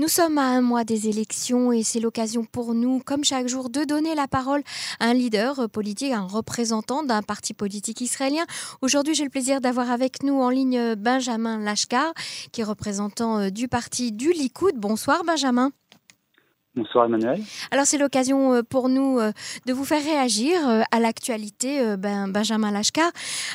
Nous sommes à un mois des élections et c'est l'occasion pour nous, comme chaque jour, de donner la parole à un leader politique, un représentant d'un parti politique israélien. Aujourd'hui, j'ai le plaisir d'avoir avec nous en ligne Benjamin Lashkar, qui est représentant euh, du parti du Likoud. Bonsoir Benjamin. Bonsoir Emmanuel. Alors c'est l'occasion euh, pour nous euh, de vous faire réagir euh, à l'actualité ben, Benjamin Lashkar.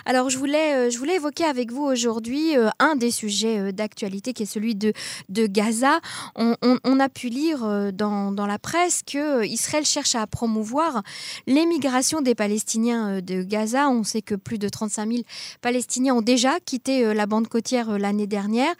Alors je voulais, je voulais évoquer avec vous aujourd'hui un des sujets d'actualité qui est celui de, de Gaza. On, a pu lire dans, dans, la presse que Israël cherche à promouvoir l'émigration des Palestiniens de Gaza. On sait que plus de 35 000 Palestiniens ont déjà quitté la bande côtière l'année dernière.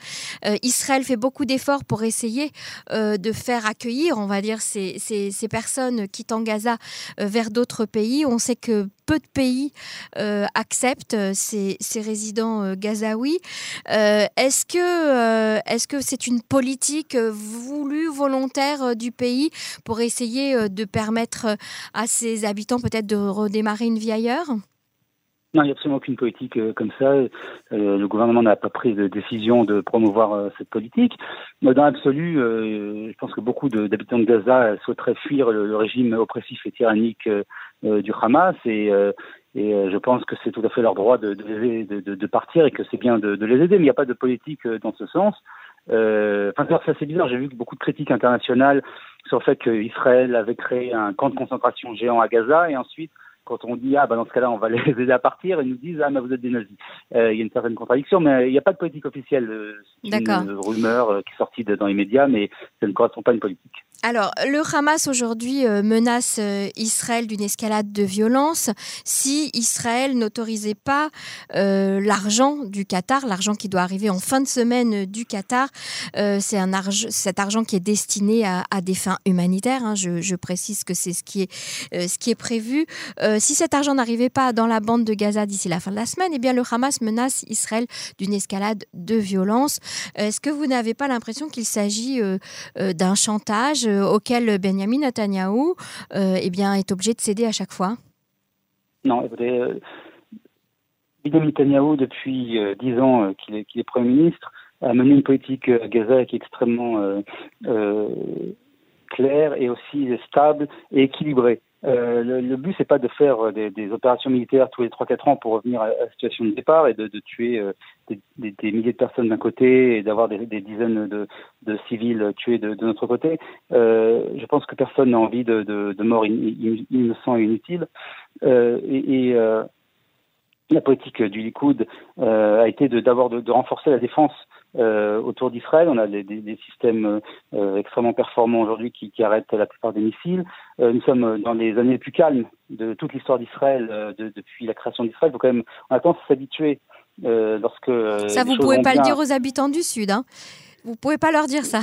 Israël fait beaucoup d'efforts pour essayer de faire accueillir on va dire, ces, ces, personnes quittant Gaza euh, vers d'autres pays. On sait que peu de pays euh, acceptent euh, ces, résidents gazaouis. est-ce que est-ce que c'est une politique voulue, volontaire du pays pour essayer de permettre à ses habitants peut-être de redémarrer une vie ailleurs? Non, il n'y a absolument aucune politique euh, comme ça. Euh, le gouvernement n'a pas pris de décision de promouvoir euh, cette politique. Dans l'absolu, je pense que beaucoup d'habitants de, Gaza souhaiteraient fuir le, régime oppressif et tyrannique du Hamas et, je pense que c'est tout à fait leur droit de, partir et que c'est bien de, les aider. Mais il n'y a pas de politique dans ce sens. Enfin, c'est assez bizarre. J'ai vu beaucoup de critiques internationales sur le fait qu'Israël avait créé un camp de concentration géant à Gaza et ensuite quand on dit ah bah dans ce cas-là on va les aider à partir, ils nous disent ah mais vous êtes des nazis. Euh, il y a une certaine contradiction, mais il n'y a pas de politique officielle. Euh, c'est une rumeur euh, qui est sortie dans les médias, mais ça ne correspond pas à une politique. Alors, le Hamas aujourd'hui euh, menace euh, Israël d'une escalade de violence si Israël n'autorisait pas euh, l'argent du Qatar, l'argent qui doit arriver en fin de semaine du Qatar. c'est cet argent qui est destiné à, des fins humanitaires. Hein. je, précise que c'est ce qui est ce qui est prévu. si cet argent n'arrivait pas dans la bande de Gaza d'ici la fin de la semaine, eh bien le Hamas menace Israël d'une escalade de violence. Est-ce que vous n'avez pas l'impression qu'il s'agit d'un chantage auquel Benjamin Netanyahu euh, eh bien, est obligé de céder à chaque fois Non, écoutez, euh, Benjamin Netanyahu, depuis dix ans qu'il est, Premier ministre, a mené une politique à Gaza qui est extrêmement claire et aussi stable et équilibrée. Euh, le, le, but, c'est pas de faire euh, des, opérations militaires tous les 3-4 ans pour revenir à, la situation de départ et de, tuer euh, des, milliers de personnes d'un côté et d'avoir des, dizaines de, civils tués de, notre côté. Je pense que personne n'a envie de, de, morts innocents et inutiles. et, et la politique du Likoud a été d'avoir de, renforcer la défense euh, autour d'Israël. On a des, des, systèmes euh, extrêmement performants aujourd'hui qui, qui, arrêtent la plupart des missiles. Euh, nous sommes dans les années les plus calmes de toute l'histoire d'Israël de, depuis la création d'Israël. Faut quand même, on a tendance à s'habituer lorsque. Ça, vous pouvez pas le dire aux habitants du Sud. Hein vous pouvez pas leur dire ça.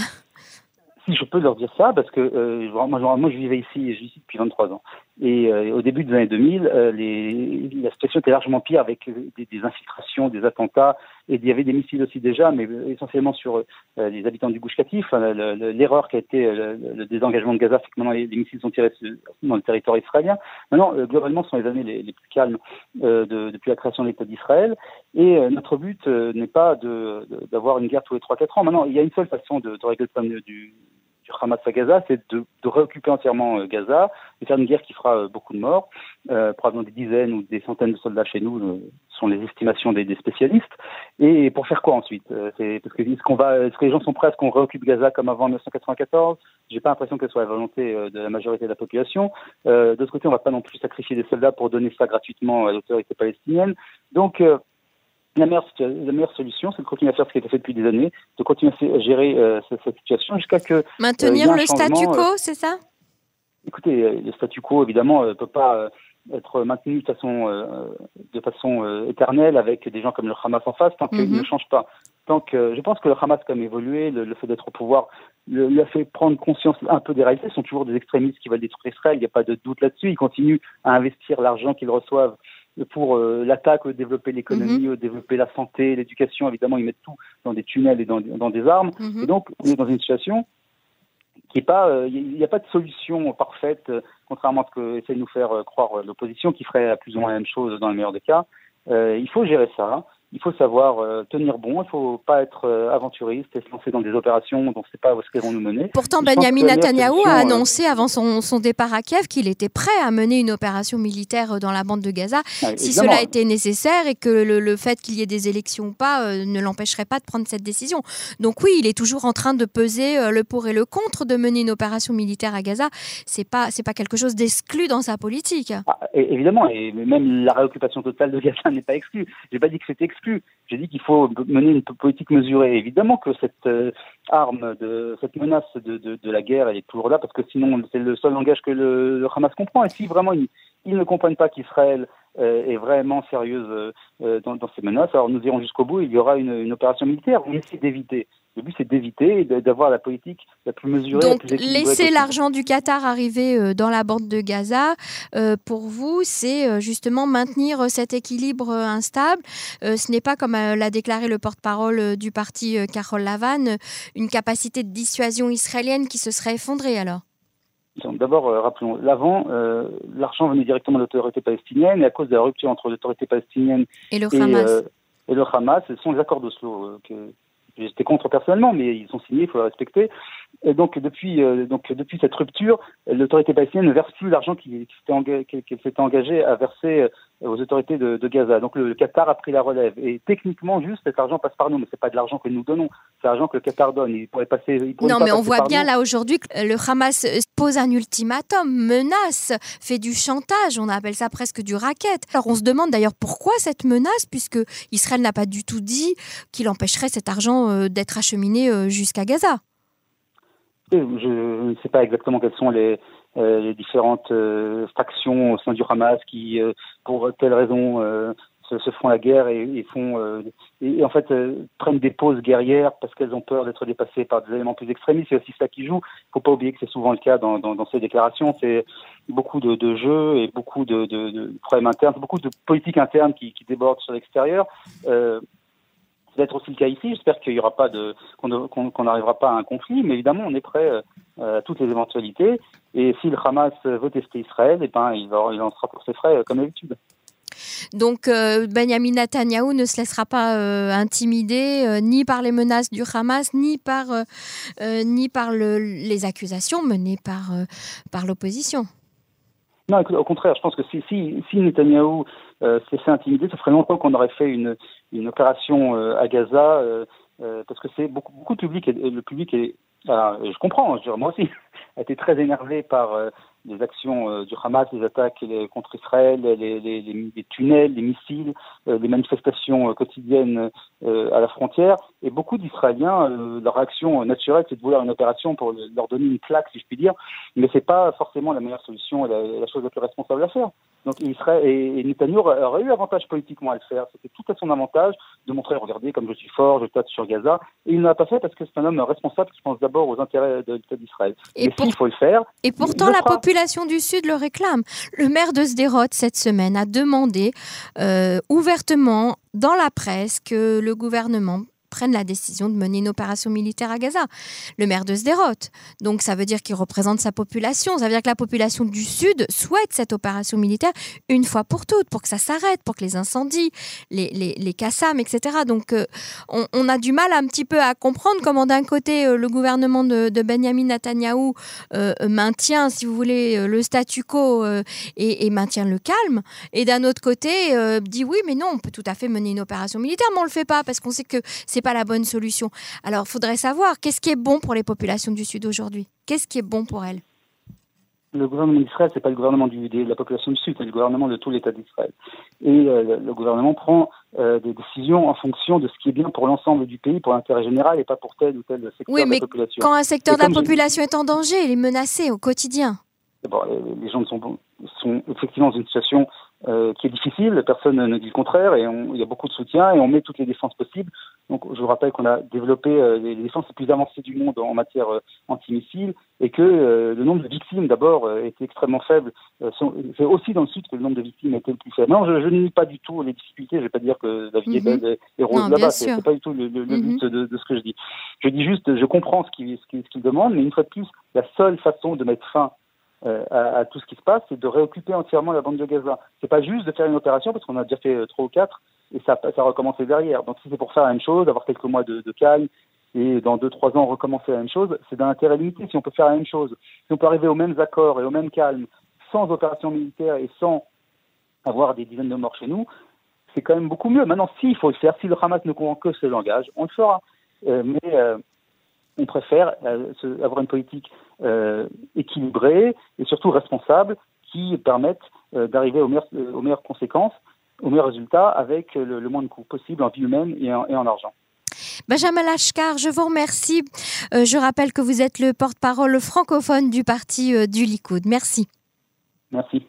Si je peux leur dire ça, parce que moi, moi, je vivais ici, je vis ici depuis 23 ans. Et euh, au début des années 2000, euh, la situation était largement pire avec des, des, infiltrations, des attentats, et il y avait des missiles aussi déjà, mais essentiellement sur les habitants du Gouche Katif. L'erreur qui a été le, désengagement de Gaza, c'est que maintenant les, missiles sont tirés dans le territoire israélien. Maintenant, globalement, ce sont les années les, plus calmes de, depuis la création de l'État d'Israël. Et notre but n'est pas d'avoir une guerre tous les 3-4 ans. Maintenant, il y a une seule façon de, régler le problème du Hamas à Gaza, c'est de, de, réoccuper entièrement euh, Gaza et faire une guerre qui fera euh, beaucoup de morts, euh, probablement des dizaines ou des centaines de soldats chez nous, euh, sont les estimations des, des, spécialistes. Et pour faire quoi ensuite que est-ce qu'on va, est-ce que les gens sont prêts à ce qu'on réoccupe Gaza comme avant 1994 J'ai pas l'impression que ce soit la volonté de la majorité de la population. Euh, D'autre côté, on va pas non plus sacrifier des soldats pour donner ça gratuitement à l'autorité palestinienne. Donc la meilleure, la meilleure solution, c'est de continuer à faire ce qui a été fait depuis des années, de continuer à gérer euh, cette, situation jusqu'à que. Euh, Maintenir le statu quo, euh, c'est ça? Écoutez, le statu quo, évidemment, ne peut pas être maintenu de façon, de façon éternelle avec des gens comme le Hamas en face tant qu'il mhm. ne change pas. Tant que, je pense que le Hamas, comme évolué, le, fait d'être au pouvoir, lui a fait prendre conscience un peu des réalités. Ce sont toujours des extrémistes qui veulent détruire Israël, il n'y a pas de doute là-dessus. Ils continuent à investir l'argent qu'ils reçoivent pour euh, l'attaque, développer l'économie, mhm. développer la santé, l'éducation. Évidemment, ils mettent tout dans des tunnels et dans, dans des armes. Mhm. Et donc, on est dans une situation qui est pas, il euh, n'y a, pas de solution parfaite, euh, contrairement à ce que essaie de nous faire croire l'opposition, qui ferait plus ou moins la même chose dans le meilleur des cas. il faut gérer ça. Il faut savoir euh, tenir bon, il faut pas être euh, aventuriste et se lancer dans des opérations dont on ne sait pas où est-ce qu'elles vont nous mener. Pourtant, Benjamin Netanyahu a annoncé avant son, son départ à Kiev qu'il était prêt à mener une opération militaire dans la bande de Gaza si cela était nécessaire et que le, le fait qu'il y ait des élections ou pas ne l'empêcherait pas de prendre cette décision. Donc oui, il est toujours en train de peser le pour et le contre de mener une opération militaire à Gaza. C'est pas c'est pas quelque chose d'exclu dans sa politique. Ah, évidemment, et même la réoccupation totale de Gaza n'est pas exclue. J'ai pas dit que c'était exclu. J'ai dit qu'il faut mener une politique mesurée. Évidemment que cette euh, arme, de, cette menace de, la guerre, elle est toujours là parce que sinon c'est le seul langage que le, Hamas comprend. Et si vraiment ils, ne comprennent pas qu'Israël est vraiment sérieuse euh, dans, dans, ces menaces, alors nous irons jusqu'au bout. Il y aura une, une opération militaire. On essaie d'éviter. Le but, c'est d'éviter d'avoir la politique la plus mesurée. Donc, laisser l'argent du Qatar arriver euh, dans la bande de Gaza, euh, pour vous, c'est euh, justement maintenir cet équilibre instable. Ce n'est pas, comme l'a déclaré le porte-parole du parti Carole Lavan, une capacité de dissuasion israélienne qui se serait effondrée alors D'abord, rappelons, l'avant, l'argent venait directement de l'autorité palestinienne et à cause de la rupture entre l'autorité palestinienne et le Hamas, et, le Hamas ce sont les accords d'Oslo que, J'étais contre personnellement, mais ils sont signés, il faut les respecter. Et donc depuis, euh, donc depuis cette rupture, l'autorité palestinienne ne verse plus l'argent qu'elle s'était engagée à verser euh, aux autorités de, de, Gaza. Donc le, Qatar a pris la relève. Et techniquement, juste cet argent passe par nous, mais c'est pas de l'argent que nous donnons, c'est l'argent que le Qatar donne. Il pourrait passer. non, mais on voit bien là aujourd'hui que le Hamas pose un ultimatum, menace, fait du chantage. On appelle ça presque du racket. Alors on se demande d'ailleurs pourquoi cette menace, puisque Israël n'a pas du tout dit qu'il empêcherait cet argent euh, d'être acheminé euh, jusqu'à Gaza. Je ne sais pas exactement quelles sont les, euh, différentes factions au sein du Hamas qui, pour telle raison, se, font la guerre et, font et, en fait prennent des pauses guerrières parce qu'elles ont peur d'être dépassées par des éléments plus extrémistes. C'est aussi ça qui joue. Il ne faut pas oublier que c'est souvent le cas dans, ces déclarations. C'est beaucoup de, jeux et beaucoup de, problèmes internes, beaucoup de politiques internes qui, qui débordent sur l'extérieur va être aussi le cas ici. J'espère qu'il y aura pas de qu'on n'arrivera pas à un conflit, mais évidemment on est prêt euh, à toutes les éventualités. Et si le Hamas veut tester Israël, eh ben il, il lancera pour ses frais euh, comme d'habitude. Donc euh, Benjamin Netanyahu ne se laissera pas intimider ni par les menaces du Hamas, ni par, ni par le, les accusations menées par, par l'opposition. Non, au contraire, je pense que si, si, si Netanyahou euh, se laissait intimider, ça ferait longtemps qu'on aurait fait une, une opération euh, à Gaza, euh, euh, parce que c'est beaucoup, beaucoup de public, et le public est, je comprends, je moi aussi, a été très énervé par les actions euh, du Hamas, les attaques contre Israël, les, tunnels, les missiles, euh, les manifestations euh, quotidiennes à la frontière. Et beaucoup d'Israéliens, leur réaction naturelle, c'est de vouloir une opération pour leur donner une claque, si je puis dire. Mais c'est pas forcément la meilleure solution, la, la chose la plus responsable à faire. Donc Israël et, et Netanyahu aurait eu avantage politiquement à le faire. C'était tout à son avantage de montrer, regardez, comme je suis fort, je tâte sur Gaza. Et il ne l'a pas fait parce que c'est un homme responsable qui pense d'abord aux intérêts de l'État d'Israël. Et Mais s'il faut le faire. Et pourtant, la population population du Sud le réclame. Le maire de Sderot, cette semaine, a demandé euh, ouvertement dans la presse que le gouvernement prennent la décision de mener une opération militaire à Gaza. Le maire de Sderot. Donc ça veut dire qu'il représente sa population. Ça veut dire que la population du Sud souhaite cette opération militaire une fois pour toutes, pour que ça s'arrête, pour que les incendies, les, les, les Kassam, etc. Donc euh, on, a du mal un petit peu à comprendre comment d'un côté euh, le gouvernement de, Benjamin Netanyahou euh, maintient, si vous voulez, le statu quo et, maintient le calme, et d'un autre côté dit oui, mais non, on peut tout à fait mener une opération militaire, mais on le fait pas parce qu'on sait que c'est pas la bonne solution. Alors, il faudrait savoir qu'est-ce qui est bon pour les populations du Sud aujourd'hui? Qu'est-ce qui est bon pour elles? Le gouvernement d'Israël, c'est pas le gouvernement du, de la population du Sud, c'est le gouvernement de tout l'État d'Israël. Et euh, le, gouvernement prend euh, des décisions en fonction de ce qui est bien pour l'ensemble du pays, pour l'intérêt général et pas pour tel ou tel secteur de la population. Quand un secteur de la population est en danger, il est menacé au quotidien. les gens sont, sont effectivement dans une situation euh, qui est difficile, personne ne dit le contraire, et il y a beaucoup de soutien, et on met toutes les défenses possibles. Donc je vous rappelle qu'on a développé euh, les défenses les plus avancées du monde en matière euh, antimissile, et que le nombre de victimes d'abord était extrêmement faible. C'est aussi dans le sud que le nombre de victimes était le plus faible. Non, je, je ne nie pas du tout les difficultés, je ne vais pas dire que la vie est mhm. belle et rose là-bas, c'est pas du tout le, le, mhm. but de, de, ce que je dis. Je dis juste, je comprends ce qu'il ce qu demande, mais une fois de plus, la seule façon de mettre fin euh, à, tout ce qui se passe, c'est de réoccuper entièrement la bande de Gaza. C'est pas juste de faire une opération parce qu'on a déjà fait euh, trois ou quatre, et ça, ça recommencer derrière. Donc si c'est pour faire la même chose, avoir quelques mois de, calme, et dans deux, trois ans recommencer la même chose, c'est d'un intérêt limité si on peut faire la même chose. Si on peut arriver aux mêmes accords et au même calme, sans opération militaire et sans avoir des dizaines de morts chez nous, c'est quand même beaucoup mieux. Maintenant, s'il faut le faire, si le Hamas ne comprend que ce langage, on le fera. Euh, mais on préfère euh, avoir une politique euh, équilibrée et surtout responsable qui permette euh, d'arriver aux meilleures, aux meilleures conséquences, aux meilleurs résultats avec le, le moins de coûts possible en vie humaine et en, et en argent. Benjamin Lachkar, je vous remercie. Euh, je rappelle que vous êtes le porte-parole francophone du parti euh, du Likoud. Merci. Merci.